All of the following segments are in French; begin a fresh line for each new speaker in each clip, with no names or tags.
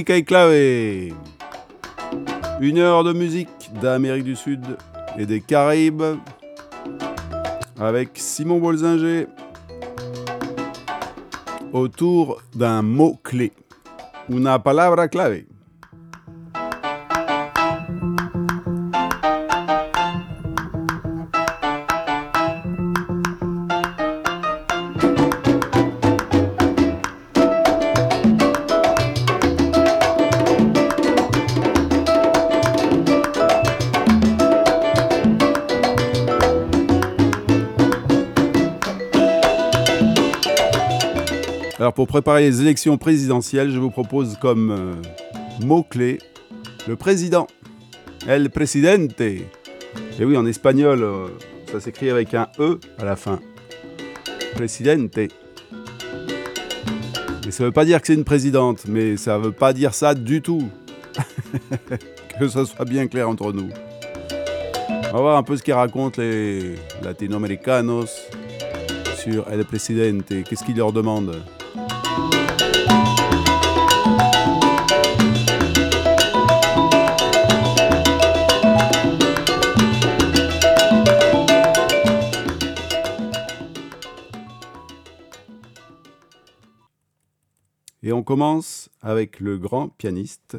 Clave. Une heure de musique d'Amérique du Sud et des Caraïbes avec Simon Bolzinger autour d'un mot clé, una palabra clave. Pour préparer les élections présidentielles, je vous propose comme euh, mot-clé le président. El presidente. Et oui, en espagnol, euh, ça s'écrit avec un E à la fin. Presidente. Mais ça ne veut pas dire que c'est une présidente, mais ça ne veut pas dire ça du tout. que ce soit bien clair entre nous. On va voir un peu ce qu'ils racontent les latino-américanos sur El Presidente. Qu'est-ce qu'ils leur demandent? Et on commence avec le grand pianiste,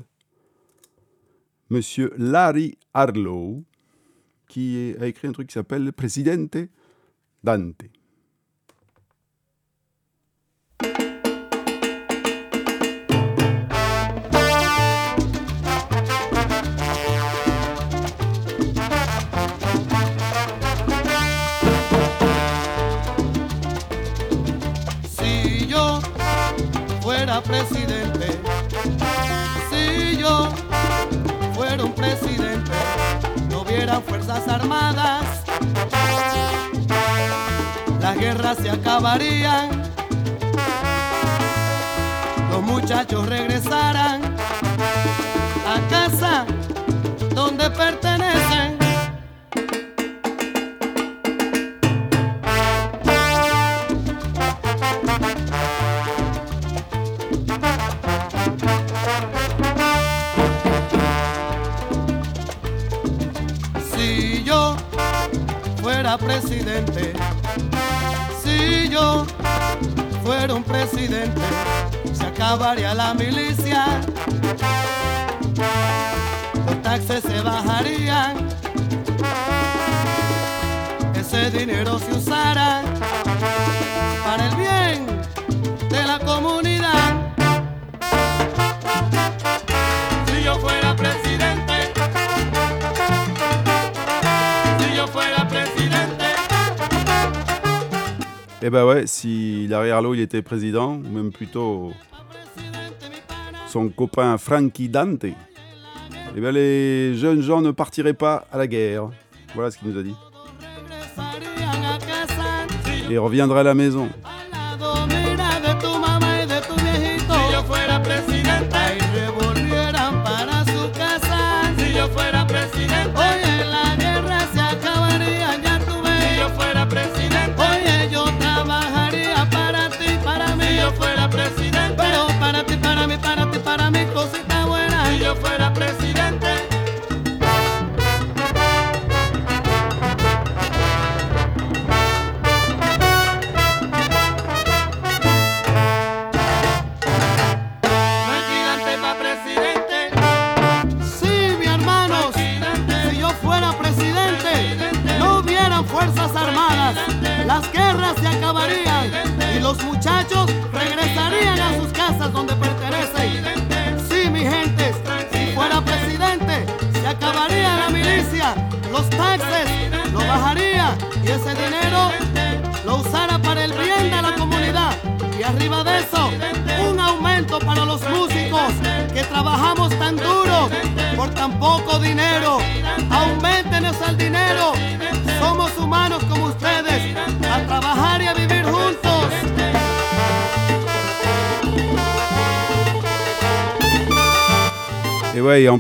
Monsieur Larry Harlow, qui a écrit un truc qui s'appelle Presidente Dante.
Presidente, si yo fuera un presidente, no hubiera fuerzas armadas, las guerras se acabarían, los muchachos regresarán a casa donde pertenecen. Presidente, si yo fuera un presidente, se acabaría la milicia, los taxes se bajarían, ese dinero se usara
Eh ben ouais, si Larry Harlow il était président, ou même plutôt son copain Frankie Dante, eh ben les jeunes gens ne partiraient pas à la guerre. Voilà ce qu'il nous a dit. Et reviendraient à la maison.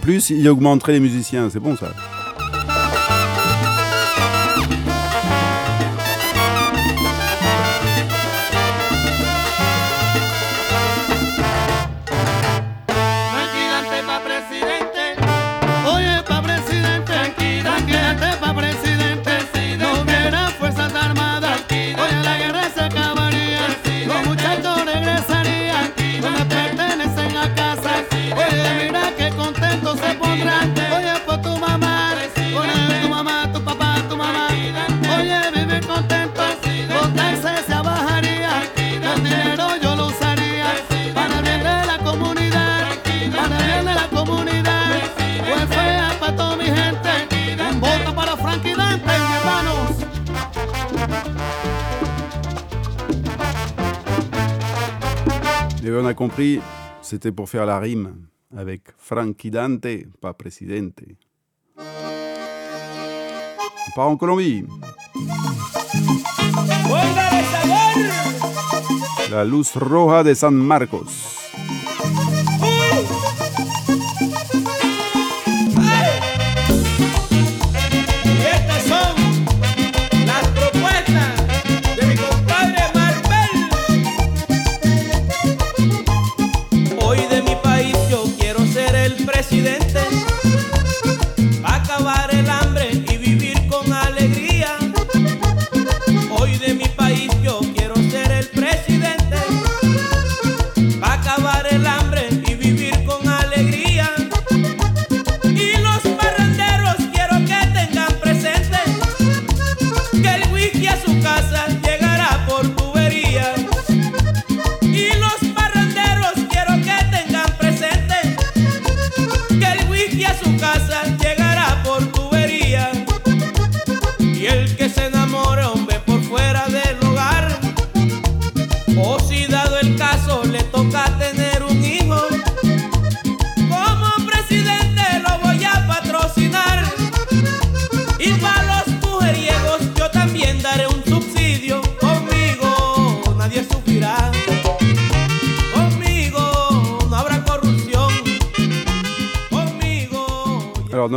Plus, il augmenterait les musiciens. C'est bon ça.
Et on a compris, c'était pour faire la rime avec Frankie Dante, pas Presidente. On part en Colombie. La luz roja de San Marcos.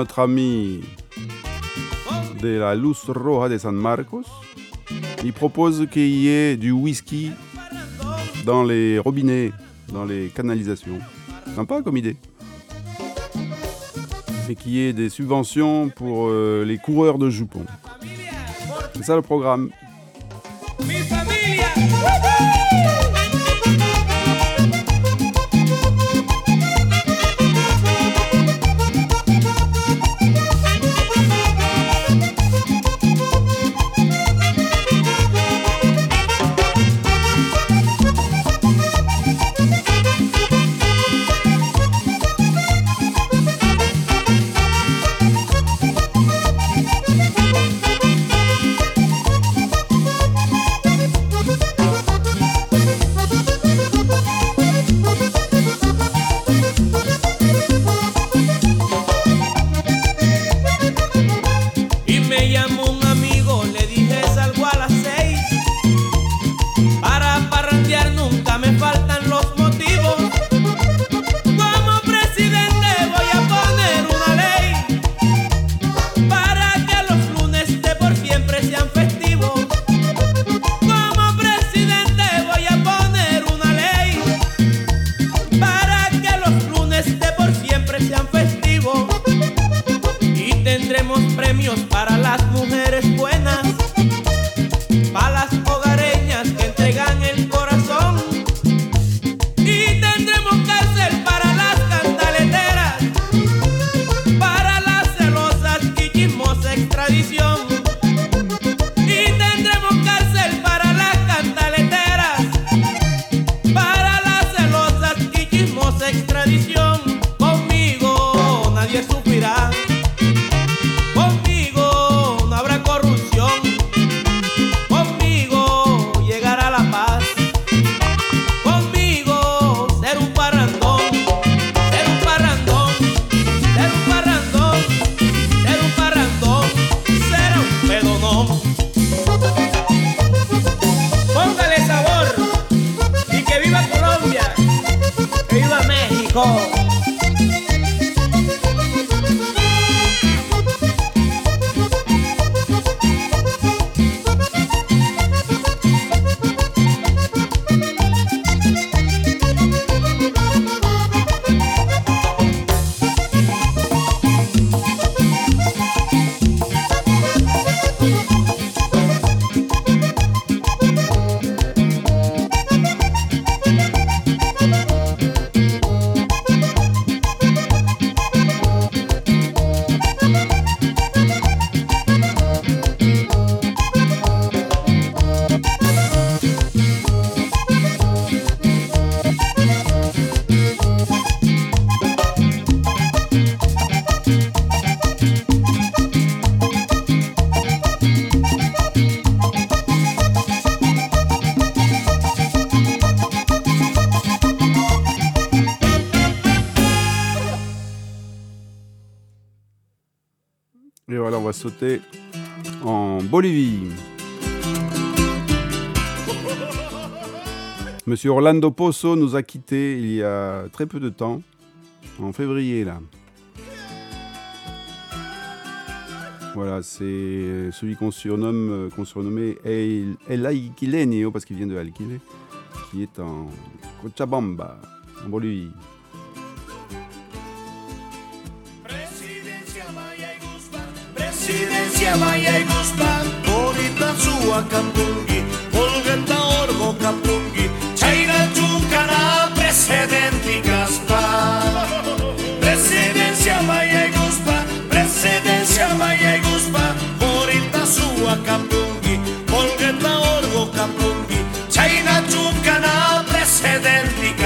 Notre ami de la Luz Roja de San Marcos, il propose qu'il y ait du whisky dans les robinets, dans les canalisations. Sympa comme idée. Et qu'il y ait des subventions pour euh, les coureurs de jupons. C'est ça le programme.
En Bolivie. Monsieur Orlando Pozo nous a quittés il y a très peu de temps, en février là. Voilà, c'est celui qu'on surnomme, qu'on surnommait El, El parce qu'il vient de Alquile, qui est en Cochabamba, en Bolivie.
Presidencia Maya y Guzmán, bonita sua Campungi, Olgeta Orgo Campungi, Chaira Chucara, presidente Gaspar. Presidencia Maya y Guzmán, presidencia Maya y Guzmán, bonita sua Campungi, Olgeta Orgo Campungi, Chaira Chucara, presidente.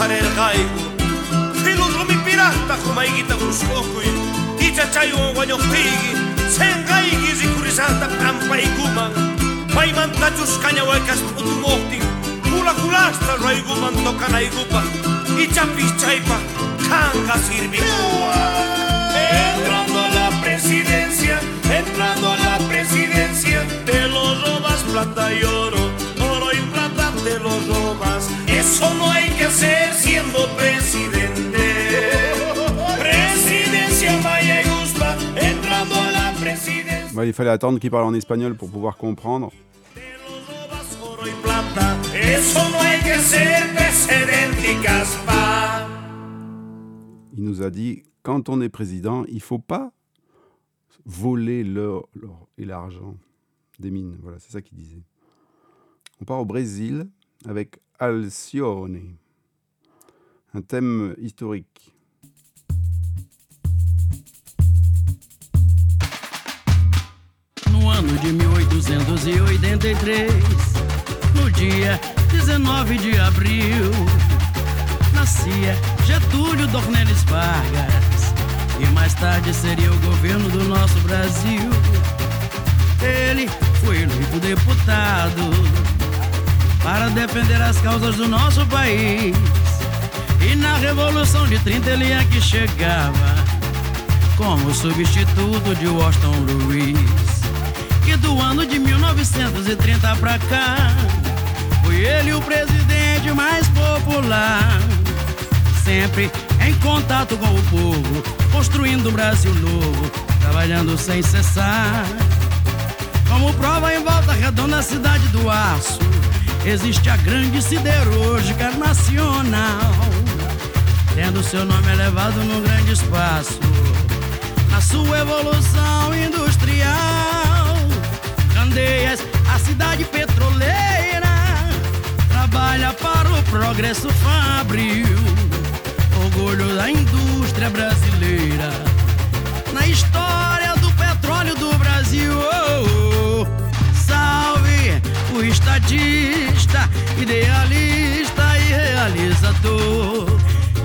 Ojarer gaigo. Filosumi pirata kumaigita kuskokui, ticha chayo guanyopigi, sengaigi zikurisata pampa iguman. Paiman tachus kañahuecas putumohtin, kula kulasta raiguman tokanaigupa, y chapis chaipa, kanga sirvikua. Entrando a la presidencia, entrando a la presidencia, te lo robas plata y oro, oro y plata te lo robas. Eso no hay que hacer siendo presidente. Presidencia Maya y Guzmán, entrando a la presidencia.
Ouais, il fallait attendre qu'il parle en espagnol pour pouvoir comprendre. Il nous a dit quand on est président, il faut pas voler l'or et l'argent des mines. Voilà, c'est ça qu'il disait. On part au Brésil avec Alcione, un thème historique.
No ano de 1883, no dia 19 de abril, nascia Getúlio Dornelles Vargas, e mais tarde seria o governo do nosso Brasil. Ele foi eleito deputado para defender as causas do nosso país. E na Revolução de 30 ele é que chegava como substituto de Washington Luiz. Que do ano de 1930 pra cá foi ele o presidente mais popular. Sempre em contato com o povo, construindo um Brasil novo, trabalhando sem cessar. Como prova em volta redonda a cidade do aço, existe a grande siderúrgica nacional, tendo seu nome elevado num grande espaço na sua evolução industrial. Candeias, a cidade petroleira, trabalha para o progresso fabril. Orgulho da indústria brasileira, na história estadista, idealista e realizador.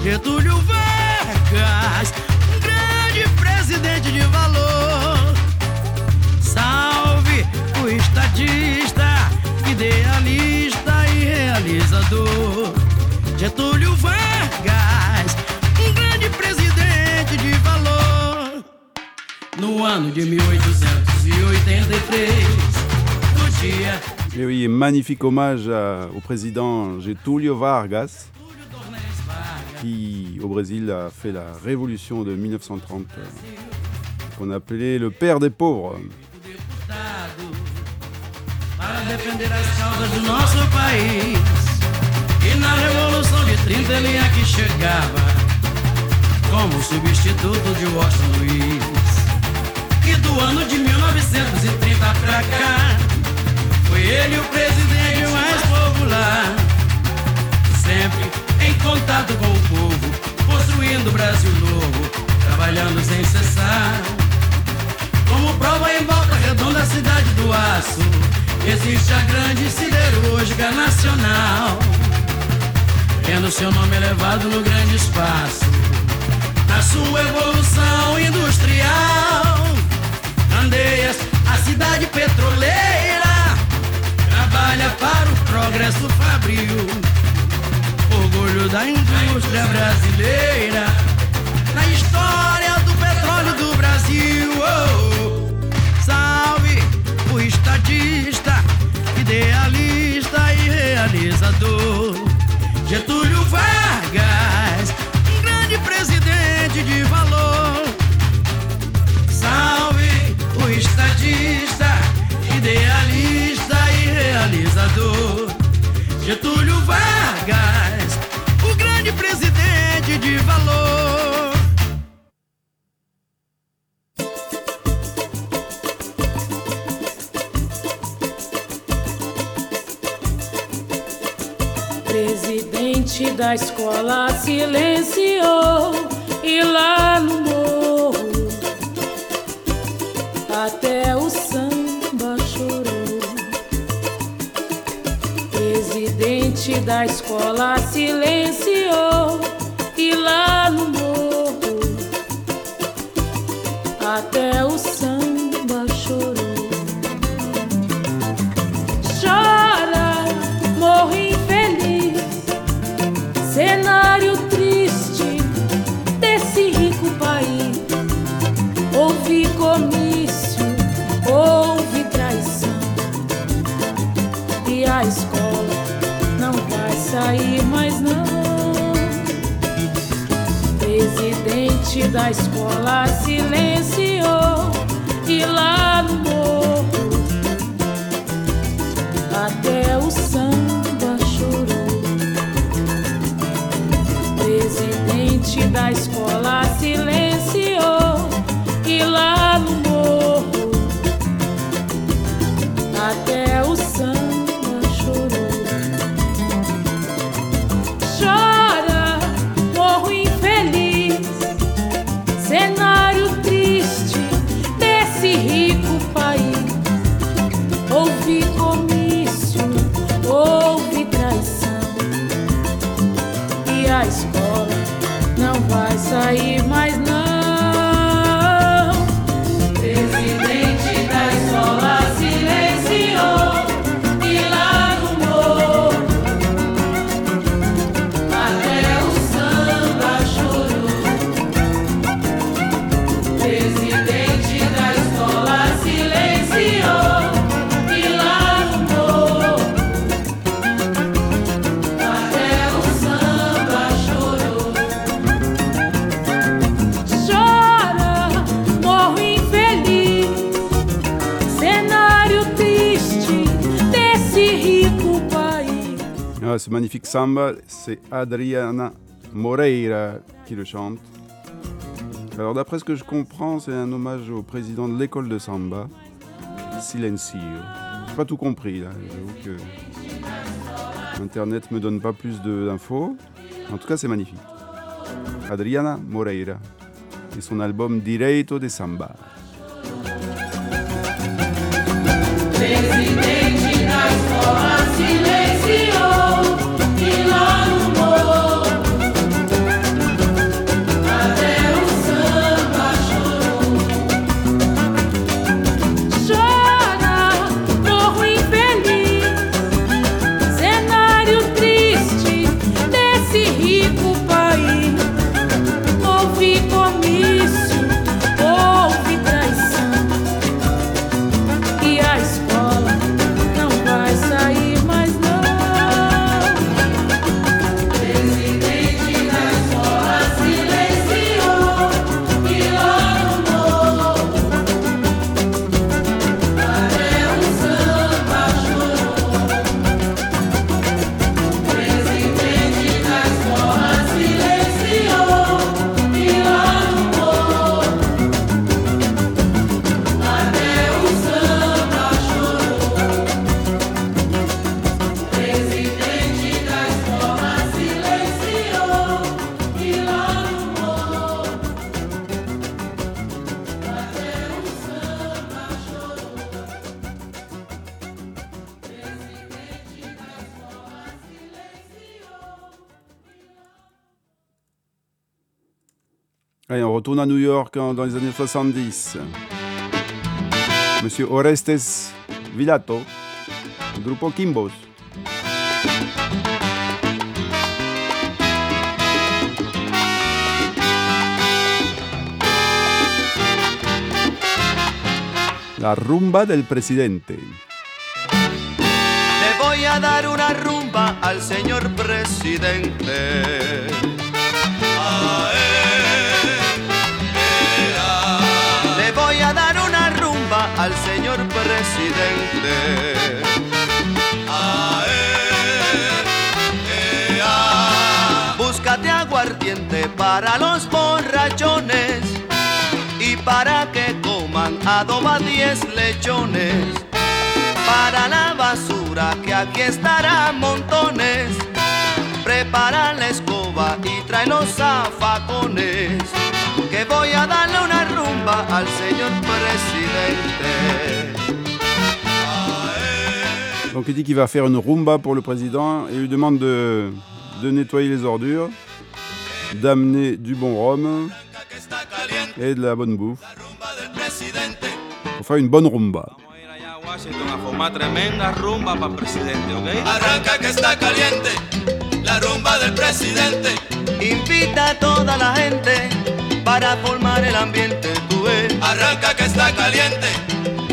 Getúlio Vargas, um grande presidente de valor. Salve o estadista, idealista e realizador. Getúlio Vargas, um grande presidente no ano de 1883, no dia
Et oui, magnifique hommage à- au président Getúlio Vargas, qui au Brésil a fait la révolution de 1930, euh, qu'on appelait le père des pauvres.
E na Revolução de 30 ele chegava como substituto de Washington Luiz. E do ano de 1930 pra cá, foi ele o presidente mais popular. Sempre em contato com o povo, construindo o Brasil novo, trabalhando sem cessar. Como prova em volta redonda a cidade do aço. Existe a grande siderúrgica nacional. Tendo seu nome elevado no grande espaço. Na sua evolução industrial. Candeias, a cidade petroleira Trabalha para o progresso fabril. Orgulho da indústria brasileira
da escola silenciou e lá no morro até o samba chorou. Presidente da escola silenciou e lá no morro até o samba Da escola silenciou e lá no morro
Ce magnifique samba, c'est Adriana Moreira qui le chante. Alors d'après ce que je comprends, c'est un hommage au président de l'école de samba, Silencio. J'ai pas tout compris là, j'avoue que Internet me donne pas plus d'infos. En tout cas, c'est magnifique. Adriana Moreira et son album Direito de Samba. Lazio. York hein, dans les années 70. Monsieur Orestes Vilato, Grupo Kimbos. La rumba del presidente.
Le voy a dar una rumba al señor presidente. A al señor presidente. A ea. Búscate aguardiente para los borrachones y para que coman adoba 10 lechones para la basura que aquí estará montones. Prepara la escoba y trae los zafacones. Que voy a darle una rumba al señor presidente.
Donc il dit qu'il va faire une rumba pour le président et lui demande de, de nettoyer les ordures, d'amener du bon rhum et de la bonne bouffe pour faire une bonne rumba.
Washington a formar tremenda rumba para el presidente, ¿ok?
Arranca que está caliente la rumba del presidente. Invita a toda la gente para formar el ambiente. Tú ves. Arranca que está caliente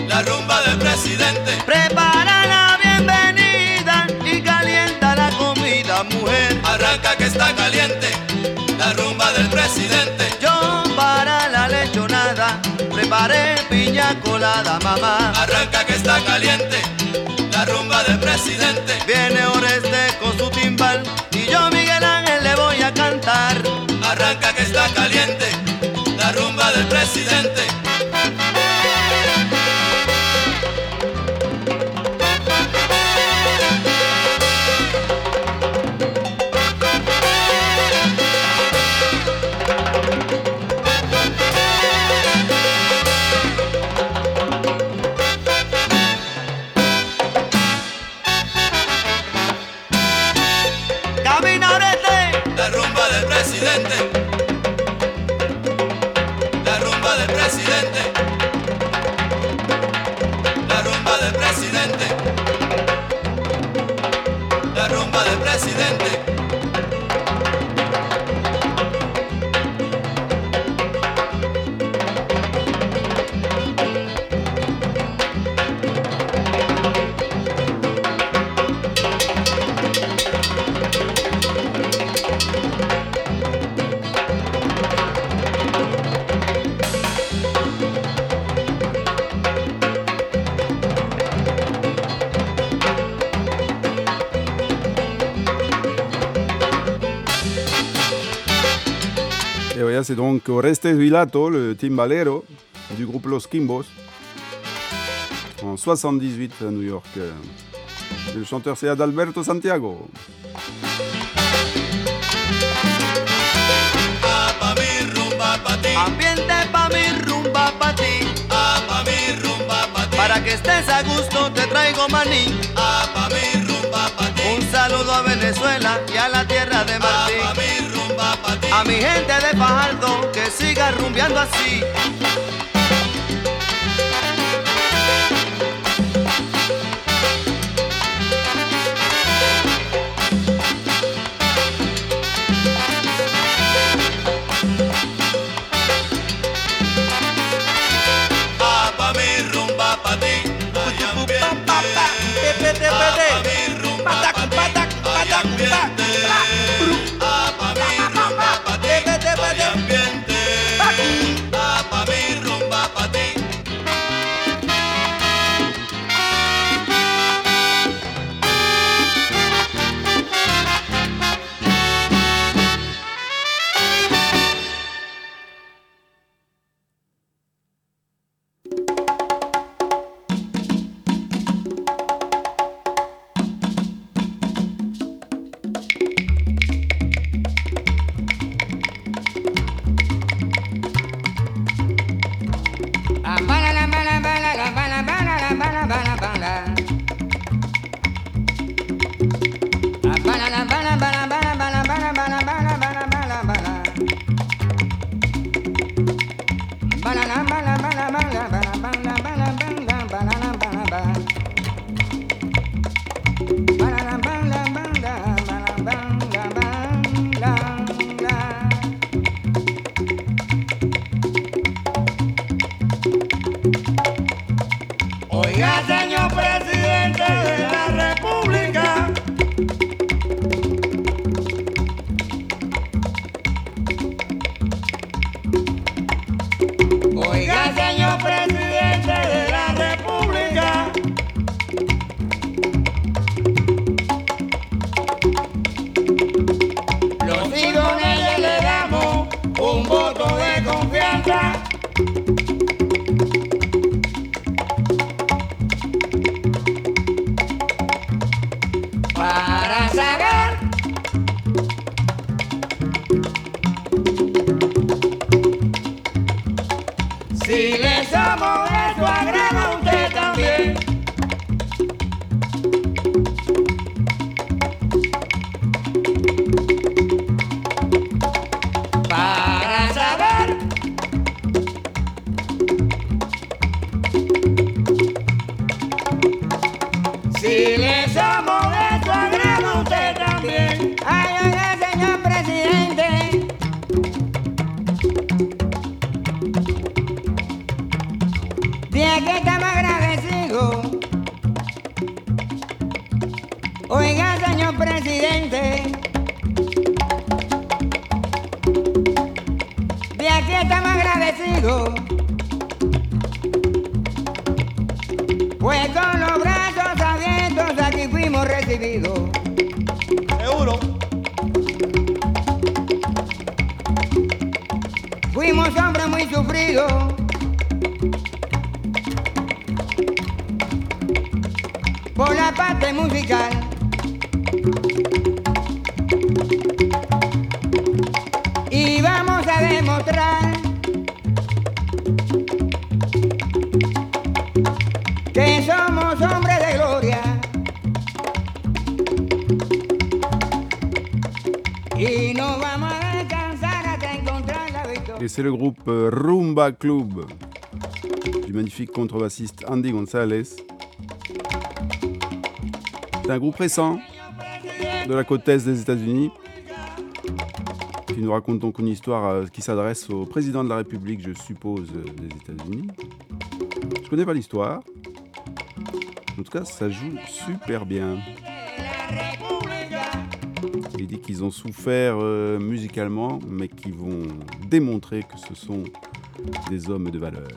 la rumba del presidente. Prepara la bienvenida y calienta la comida, mujer. Arranca que está caliente la rumba del presidente. Yo para la lechonada preparé piña colada, mamá. Arranca que está caliente la rumba del presidente. Viene Oreste con su timbal
C'est donc Orestes Vilato, le timbalero du groupe Los Kimbos, en 78 à New York. Et le chanteur c'est Adalberto Santiago.
Ambiente pa' mi rumba pa' ti. Ah, pa' mi rumba pa' ti. Para que estés a gusto te traigo maní. Ah, pa' mi rumba pa' ti. Un saludo a Venezuela y a la tierra de Martín. Ah, pa' mi rumba. A mi gente de Fajardo que siga rumbeando así.
Seguro.
Fuimos hombres muy sufridos. Por la parte musical.
c'est le groupe euh, Rumba Club du magnifique contrebassiste Andy Gonzalez. C'est un groupe récent de la côte est des États-Unis qui nous raconte donc une histoire euh, qui s'adresse au président de la République, je suppose, euh, des États-Unis. Je ne connais pas l'histoire. En tout cas, ça joue super bien. Il dit qu'ils ont souffert euh, musicalement, mais qu'ils vont démontrer que ce sont des hommes de valeur.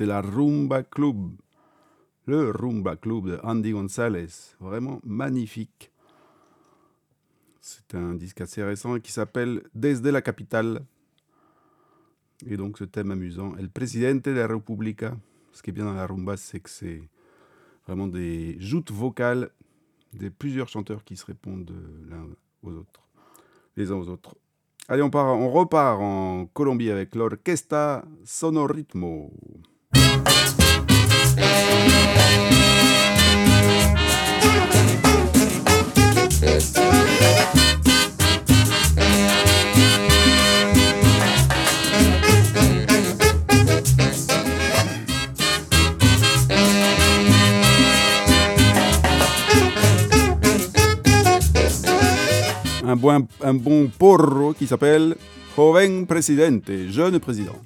c'était la Rumba Club. Le Rumba Club de Andy Gonzalez. Vraiment magnifique. C'est un disque assez récent qui s'appelle Desde la capitale.
Et donc ce thème amusant, El Presidente de la República. Ce qui est bien dans la rumba, c'est que c'est vraiment des joutes vocales des plusieurs chanteurs qui se répondent euh, l'un aux autres, les uns aux autres. Allez, on, part, on repart en Colombie avec l'Orquesta Sonoritmo un bon, un porro qui s'appelle Joven Presidente, jeune président.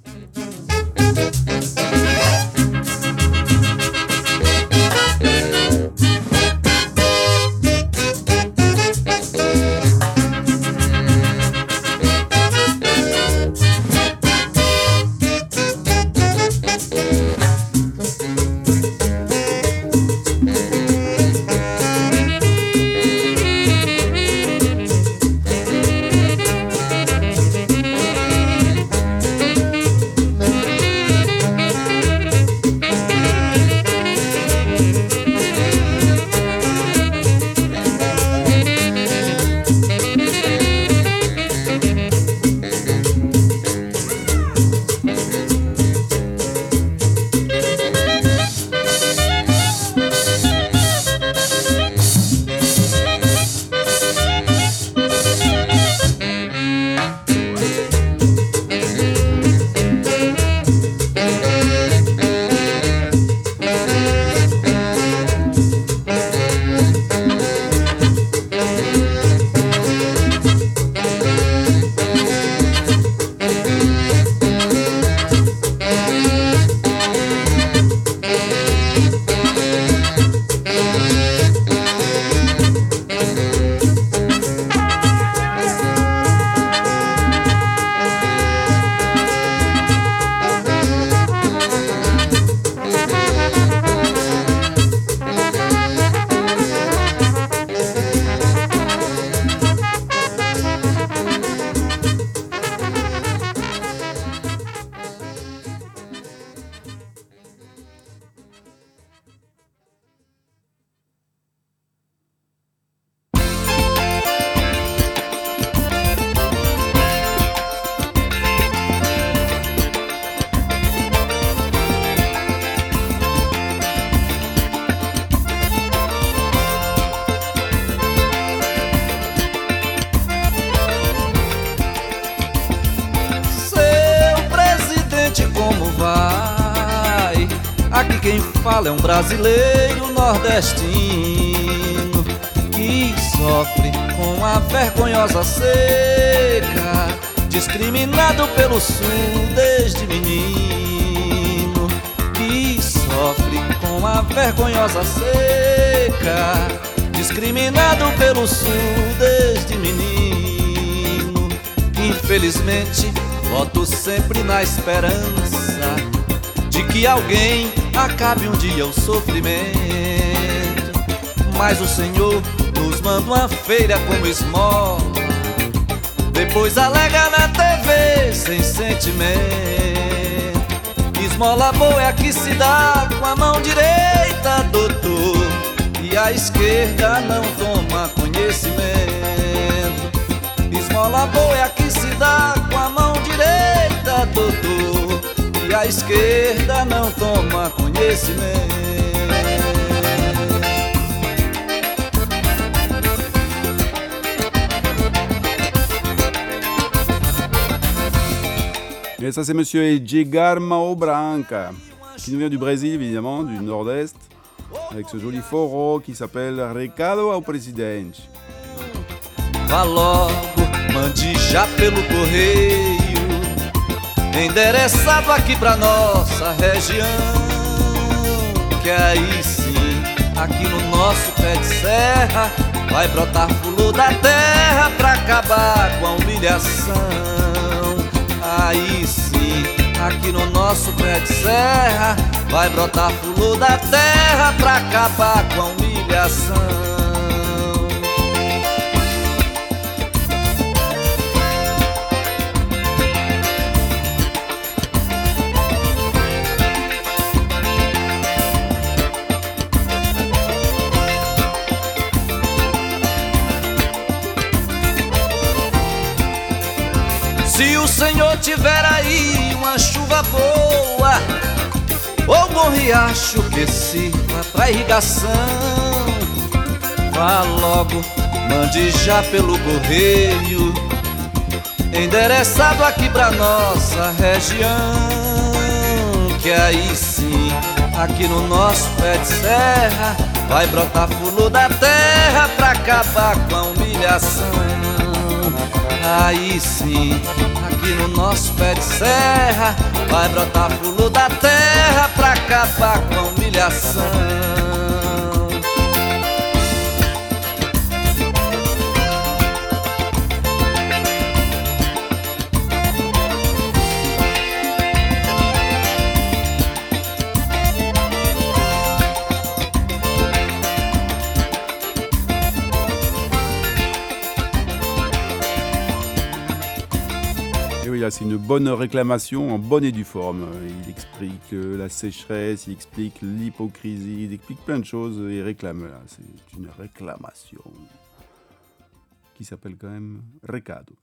Fala é um brasileiro nordestino que sofre com a vergonhosa seca, discriminado pelo sul desde menino, que sofre com a vergonhosa seca, discriminado pelo sul desde menino. Infelizmente, voto sempre na esperança de que alguém acabe um dia o sofrimento. Mas o Senhor nos manda uma feira como esmola, depois alega na TV sem sentimento. Esmola boa é a que se dá com a mão direita, doutor, e a esquerda não toma conhecimento. Esmola boa é a que se dá com a mão direita, doutor a esquerda não toma conhecimento.
Et ça, c'est monsieur Edgar Mao Branca, qui nous vient du Brésil, évidemment, du nord-est, avec ce joli foro qui s'appelle Recado ao Presidente.
Vá logo, mande já pelo correio endereçado aqui pra nossa região. Que aí sim, aqui no nosso pé de serra, vai brotar fulo da terra pra acabar com a humilhação. Aí sim, aqui no nosso pé de serra, vai brotar fulo da terra pra acabar com a humilhação. Tiver aí uma chuva boa ou bom riacho que sirva pra irrigação, vá logo, mande já pelo correio, endereçado aqui pra nossa região, que aí sim, aqui no nosso pé de serra, vai brotar fulo da terra pra acabar com a humilhação. Aí sim, aqui no nosso pé de serra. Vai brotar fulo da terra pra acabar com a humilhação
c'est une bonne réclamation en bonne et due forme. Il explique euh, la sécheresse, il explique l'hypocrisie, il explique plein de choses et réclame là. C'est une réclamation qui s'appelle quand même recado.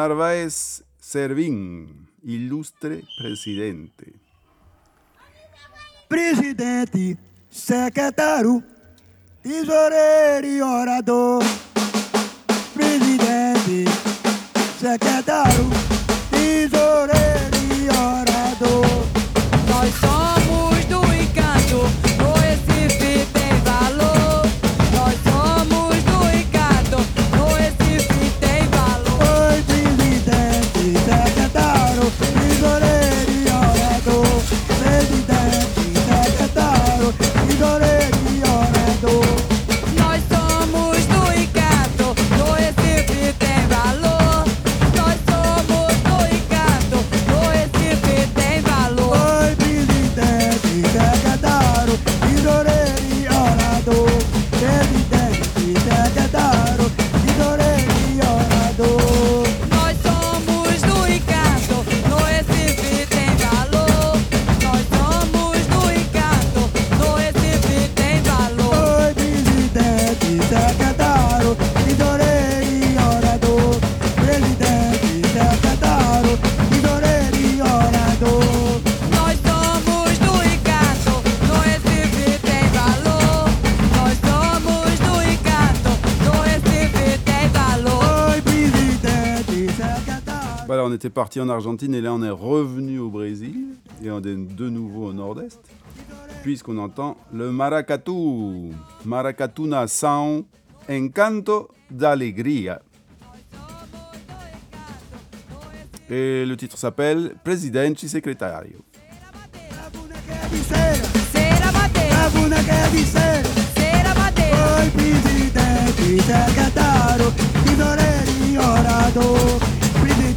Narváez Servín, ilustre presidente.
Presidente, secretario, tesorero y orador. Presidente,
secretario, tesorero.
On était parti en Argentine et là, on est revenu au Brésil et on est de nouveau au nord-est, puisqu'on entend le maracatu. Maracatuna Sound Encanto d'Alegria. Et le titre s'appelle Presidente Secretario.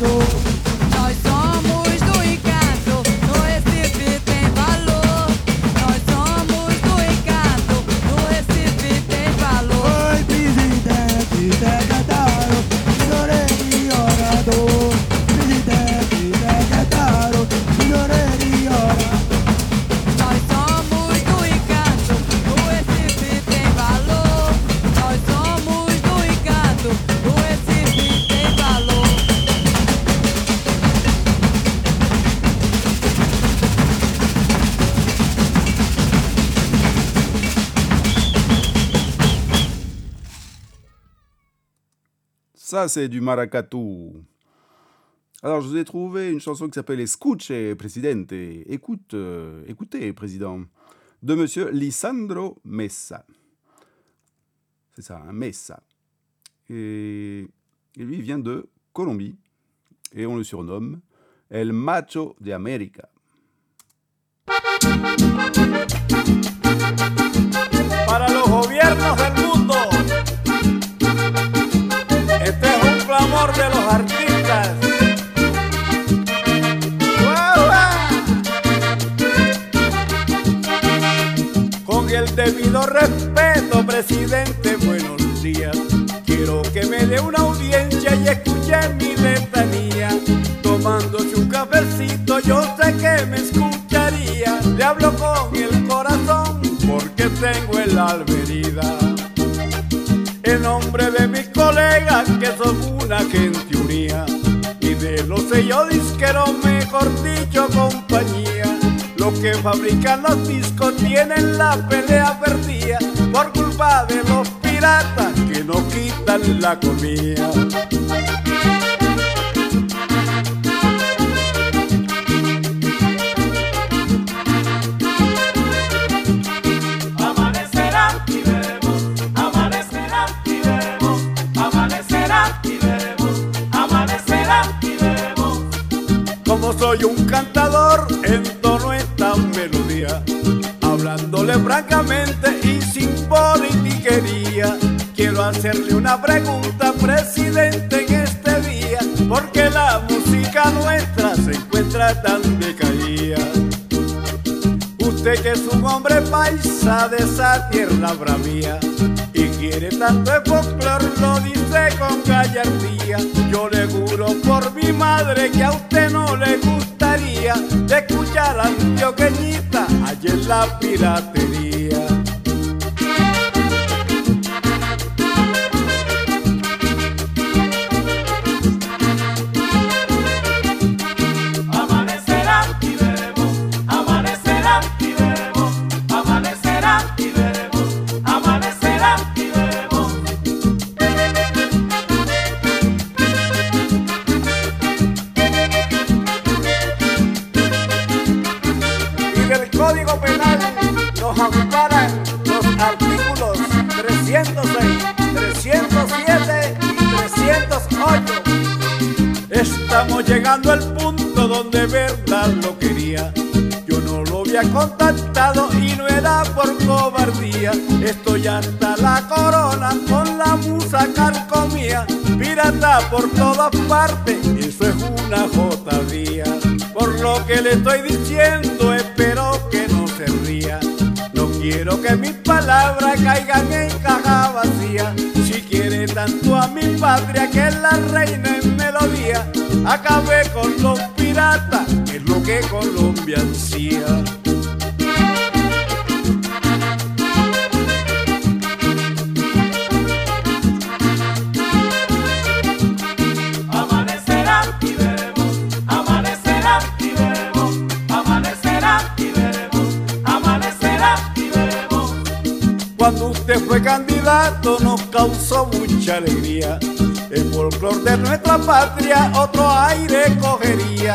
todo. C'est du maracatu. Alors, je vous ai trouvé une chanson qui s'appelle Escuche Presidente. Écoute, euh, écoutez, président, de monsieur Lisandro Messa. C'est ça, un Messa. Et, lui, vient de Colombie. Et on le surnomme El Macho de América.
para los gobiernos del mundo. De los artistas. Con el debido respeto, presidente, buenos días. Quiero que me dé una audiencia y escuche mi letanía. Tomándose un cafecito, yo sé que me escucharía. Le hablo con el corazón porque tengo el alma herida. En nombre de mis colegas que son una gente unida y de los sellos disqueros, mejor dicho, compañía. Los que fabrican los discos tienen la pelea perdida por culpa de los piratas que no quitan la comida. Hacerle una pregunta, presidente, en este día, porque la música nuestra se encuentra tan decaída. Usted que es un hombre paisa de esa tierra bravía y quiere tanto el folclor, lo dice con gallardía. Yo le juro por mi madre que a usted no le gustaría escuchar a antioqueñita en la piratería. Por todas partes, eso es una jotadía. Por lo que le estoy diciendo, espero que no se ría. No quiero que mis palabras caigan en caja vacía. Si quiere tanto a mi patria que es la reina en melodía, acabe fue candidato nos causó mucha alegría. El folclor de nuestra patria otro aire cogería.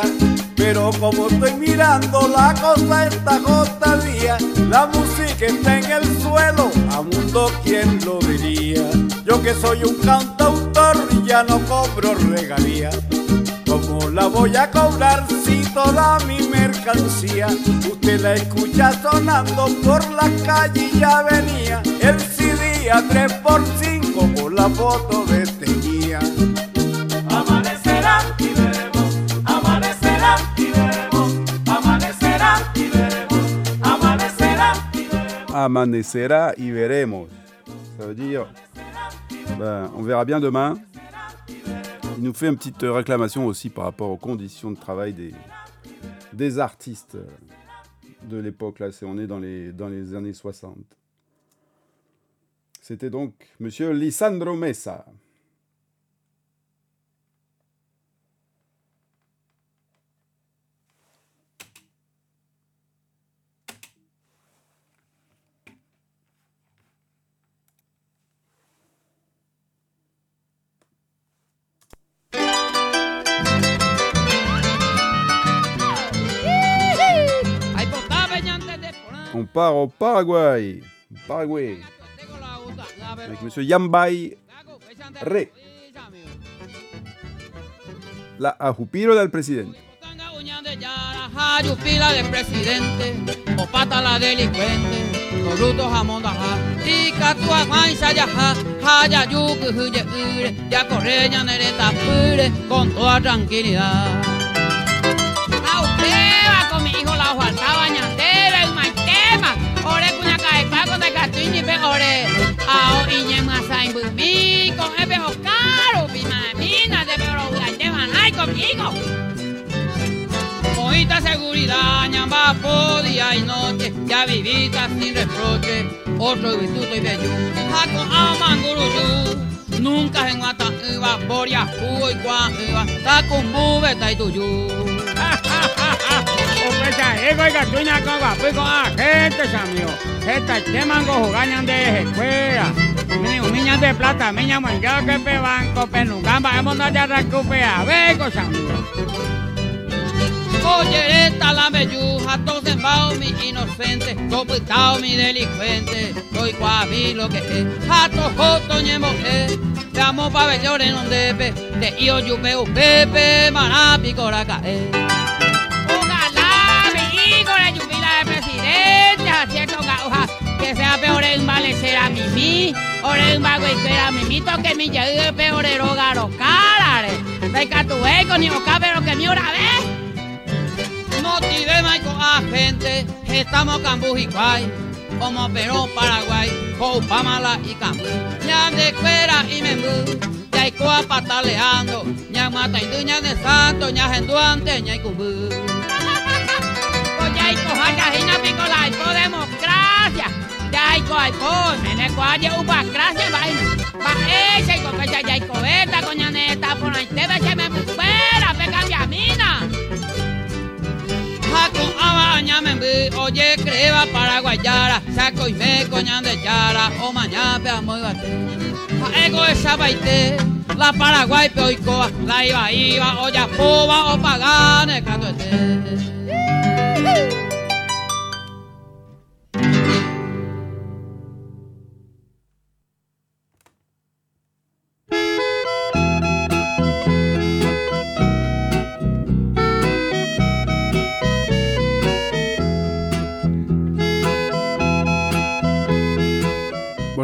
Pero como estoy mirando la cosa está jotadía, la música está en el suelo, a mundo quien lo diría. Yo que soy un cantautor ya no cobro regalía. ¿Cómo la voy a cobrar si toda mi mercancía usted la escucha sonando por la calle y ya venía CD a 3x5 con la foto de este guía?
Amanecerá y veremos, amanecerá y veremos, amanecerá y veremos, amanecerá y veremos.
Amanecera y veremos. Ça veut dire, ben, on verra bien demain. Il nous fait une petite réclamation aussi par rapport aux conditions de travail des, des artistes de l'époque. Là, c'est, on est dans les, dans les années 60. C'était donc Monsieur Lisandro Mesa. On part au Paraguay. Paraguay. Avec Monsieur Yambay Re. La ajupiro del presidente.
Jayupila de presidente, o pata la delincuente, corrupto jamón daja, y catua guancha yaja, jaya yuku huye ure, ya correña nereta pure, con toda tranquilidad. A usted va con mi hijo la faltaba ñandera, el maitema, ore cuña caepa con de catuñi pe ore, Oh, Ao inye masay bumi con ebe hokaro bi mamina de pero ugante banay conmigo. Mojita seguridad, ñamba podía y noche, ya vivita sin reproche, otro instituto y bellú, jaco amanguruyú. Nunca en guata iba, boria, uy, guan iba, taco mube, taituyú. Ja, ja,
ja, ja. Pesarico y Catuña con Guapico, agentes, amigos. Estas temas jugañan de escuela. Niñas de plata, miña manchado que pe banco, penucamba, hemos no te recupera, becos,
amigos. Collereta la melluja, todos en mi inocente, sopitao mi delincuente, soy guavi lo que es, jato joto ñemo es, te amo pabellón en un depe, te io yupeu pepe, manapi coracae. cierto, que sea peor en malecer a mimí, oren vago espera mimito, que mi llegue peor garo carare, venga tu con ni boca, pero que mi hora ve. No maico a gente, estamos cambujicuay, como Perú, Paraguay, Coupamala y Cambu, ñam de fuera y membú. Ñaicoa pataleando, ñamata y duña de santo, ñajenduante, ñaicumbú cojayajina pico la hipo democracia, ya hay coaipo, mene coaye upa gracia vaina. Va ese y copecha ya hay coeta, coñaneta, por ahí te ve que me fuera, pe cambia mina. Jaco abaña membi, oye creva paraguayara, saco y me coñan de yara, o mañana pe amo y bate. Ego esa baite, la paraguay pe oicoa, la iba iba, o ya poba o pagane canto este.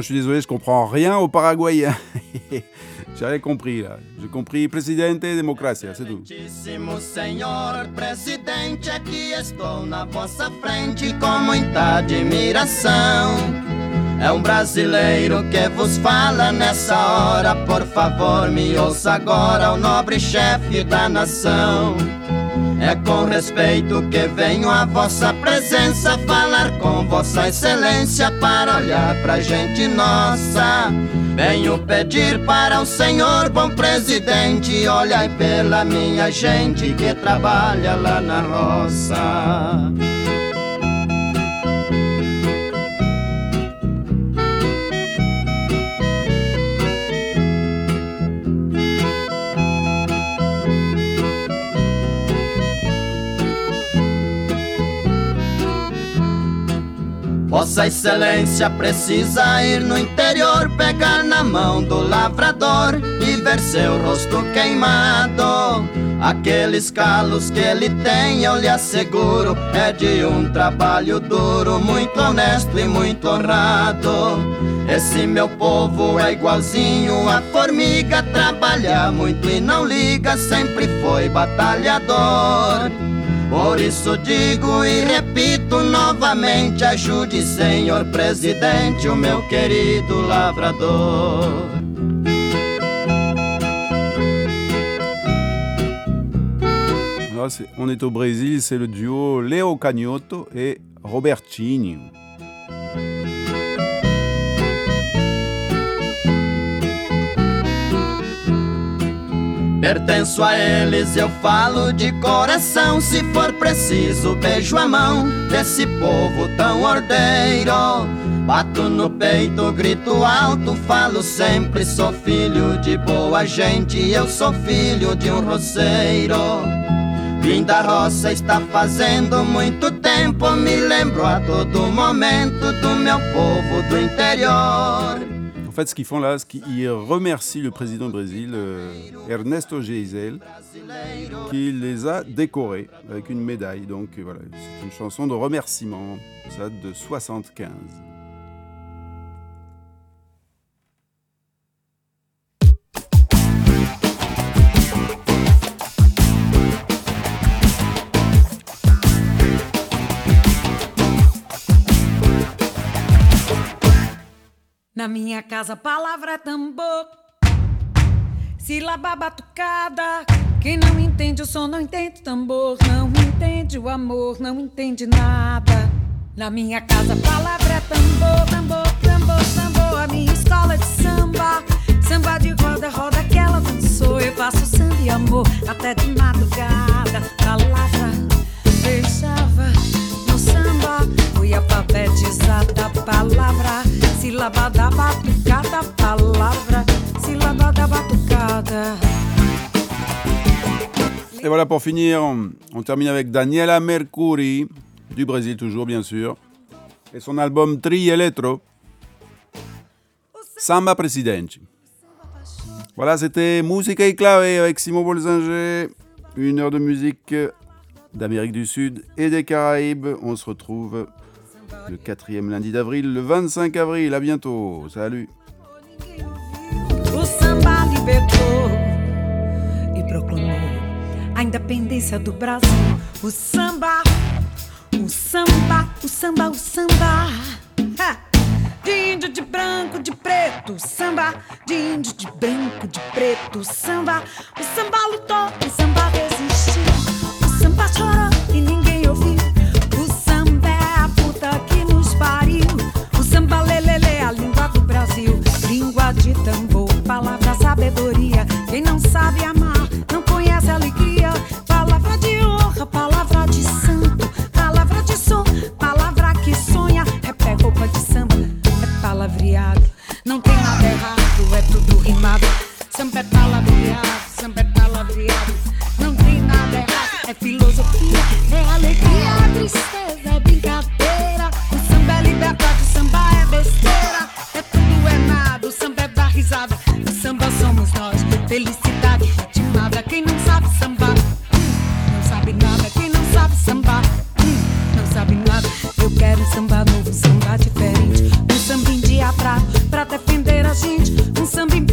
Moi je suis désolé, je comprends rien au paraguayen. J'avais compris là. J'ai compris Presidente Democracia, c'est tout.
Senhor presidente, aqui estou na vossa frente com muita admiração. É um brasileiro que vos fala nessa hora, por favor, me ouça agora, o nobre chefe da nação. É com respeito que venho à vossa presença falar com vossa excelência para olhar pra gente nossa. Venho pedir para o senhor, bom presidente, olhai pela minha gente que trabalha lá na roça. Vossa Excelência precisa ir no interior, pegar na mão do lavrador e ver seu rosto queimado. Aqueles calos que ele tem, eu lhe asseguro, é de um trabalho duro, muito honesto e muito honrado. Esse meu povo é igualzinho a formiga, trabalha muito e não liga, sempre foi batalhador. Por isso digo e repito novamente: ajude, senhor presidente, o meu querido lavrador.
Là, on est au Brésil, c'est le duo Léo Cagnoto et Robertinho.
Pertenço a eles, eu falo de coração. Se for preciso, beijo a mão desse povo tão ordeiro. Bato no peito, grito alto, falo sempre. Sou filho de boa gente, eu sou filho de um roceiro. Vim da roça está fazendo muito tempo. Me lembro a todo momento do meu povo do interior.
En fait, ce qu'ils font là, c'est qu'ils remercient le président du Brésil, euh, Ernesto Geisel, qui les a décorés avec une médaille. Donc voilà, c'est une chanson de remerciement, ça date de 75.
Na minha casa palavra é tambor, sílaba batucada. Quem não entende o som não entende tambor, não entende o amor, não entende nada. Na minha casa palavra é tambor, tambor, tambor, tambor. A minha escola de samba, samba de roda, roda que ela dançou. Eu faço samba e amor até de madrugada. Palavra fechava no samba, fui alfabetizada. Palavra, sílaba
pour finir, on, termine avec Daniela Mercuri, du Brésil toujours bien sûr, et son album Tri Eletro, Samba Presidente. Voilà, c'était Musica y Clave avec Simon Bolzinger, une heure de musique d'Amérique du Sud et des Caraïbes. On se retrouve le quatrième lundi d'avril, le 25 avril. À bientôt. Salut.
A independência do Brasil. O samba, o samba, o samba, o samba. De índio, de branco, de preto, samba. De índio, de branco, de preto, samba. O samba lutou, o samba resistiu. O samba chorou e ninguém ouviu. O samba é a puta que nos pariu. O samba lelele, a língua do Brasil. Língua de tambor, palavra sabedoria. Quem não sabe amar, tudo rimado. Sempre é palavreado, sempre é palavreado. Não tem nada errado, é filosofia, é alegria, é tristeza, é brincadeira. O samba é liberdade, o samba é besteira. É tudo, é nada, o samba é da risada. O samba somos nós, felicidade ritmada. Quem não sabe samba, hum, não sabe nada. Quem não sabe samba, hum, não sabe nada. Eu quero samba novo, samba diferente. Um samba de dia pra, pra defender a gente.